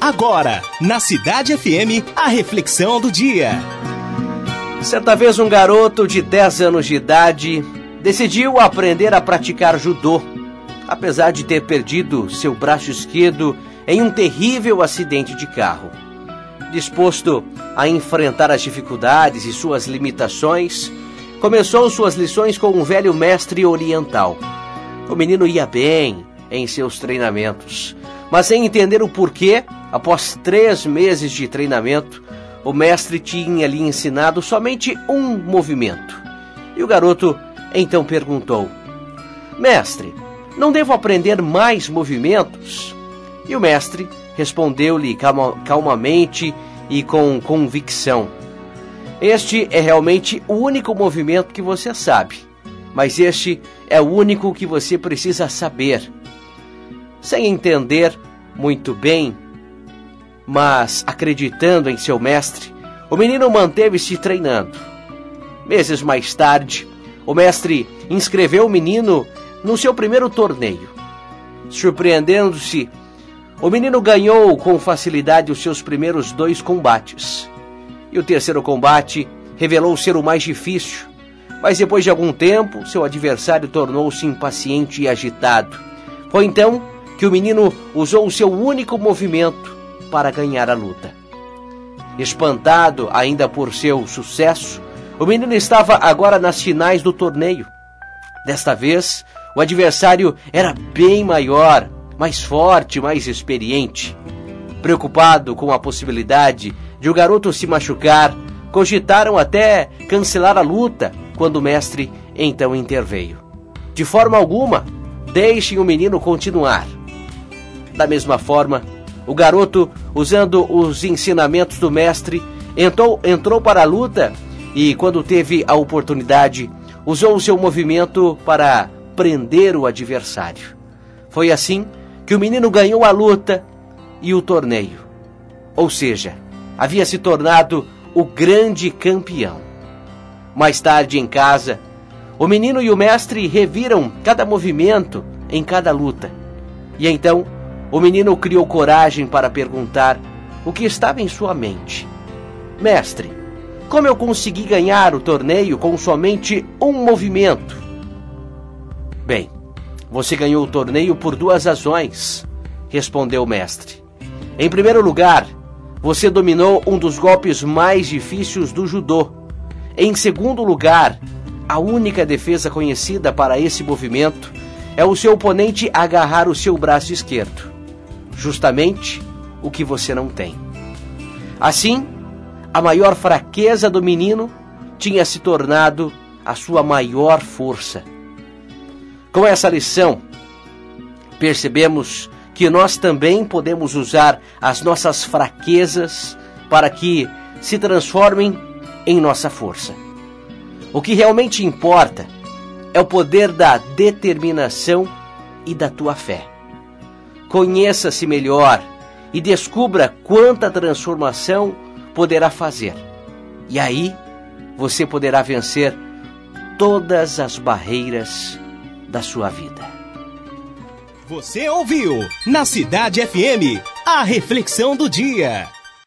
Agora, na Cidade FM, a reflexão do dia. Certa vez um garoto de 10 anos de idade decidiu aprender a praticar judô, apesar de ter perdido seu braço esquerdo em um terrível acidente de carro. Disposto a enfrentar as dificuldades e suas limitações, começou suas lições com um velho mestre oriental. O menino ia bem em seus treinamentos, mas sem entender o porquê, após três meses de treinamento, o mestre tinha lhe ensinado somente um movimento. E o garoto então perguntou: Mestre, não devo aprender mais movimentos? E o mestre respondeu-lhe calma, calmamente e com convicção: Este é realmente o único movimento que você sabe, mas este é o único que você precisa saber. Sem entender muito bem, mas acreditando em seu mestre, o menino manteve-se treinando. Meses mais tarde, o mestre inscreveu o menino no seu primeiro torneio. Surpreendendo-se, o menino ganhou com facilidade os seus primeiros dois combates. E o terceiro combate revelou ser o mais difícil, mas depois de algum tempo, seu adversário tornou-se impaciente e agitado. Foi então que o menino usou o seu único movimento para ganhar a luta. Espantado ainda por seu sucesso, o menino estava agora nas finais do torneio. Desta vez, o adversário era bem maior, mais forte, mais experiente. Preocupado com a possibilidade de o garoto se machucar, cogitaram até cancelar a luta quando o mestre então interveio. De forma alguma, deixem o menino continuar. Da mesma forma, o garoto, usando os ensinamentos do mestre, entrou, entrou para a luta e, quando teve a oportunidade, usou o seu movimento para prender o adversário. Foi assim que o menino ganhou a luta e o torneio. Ou seja, havia se tornado o grande campeão. Mais tarde em casa, o menino e o mestre reviram cada movimento em cada luta. E então o menino criou coragem para perguntar o que estava em sua mente. Mestre, como eu consegui ganhar o torneio com somente um movimento? Bem, você ganhou o torneio por duas razões, respondeu o mestre. Em primeiro lugar, você dominou um dos golpes mais difíceis do judô. Em segundo lugar, a única defesa conhecida para esse movimento é o seu oponente agarrar o seu braço esquerdo justamente o que você não tem. Assim, a maior fraqueza do menino tinha se tornado a sua maior força. Com essa lição, percebemos que nós também podemos usar as nossas fraquezas para que se transformem em nossa força. O que realmente importa é o poder da determinação e da tua fé. Conheça-se melhor e descubra quanta transformação poderá fazer. E aí você poderá vencer todas as barreiras da sua vida. Você ouviu na Cidade FM a reflexão do dia.